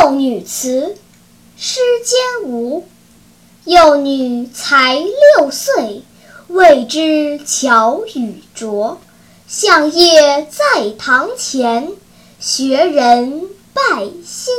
幼女词》，诗间无。幼女才六岁，未知巧与拙。向夜在堂前，学人拜新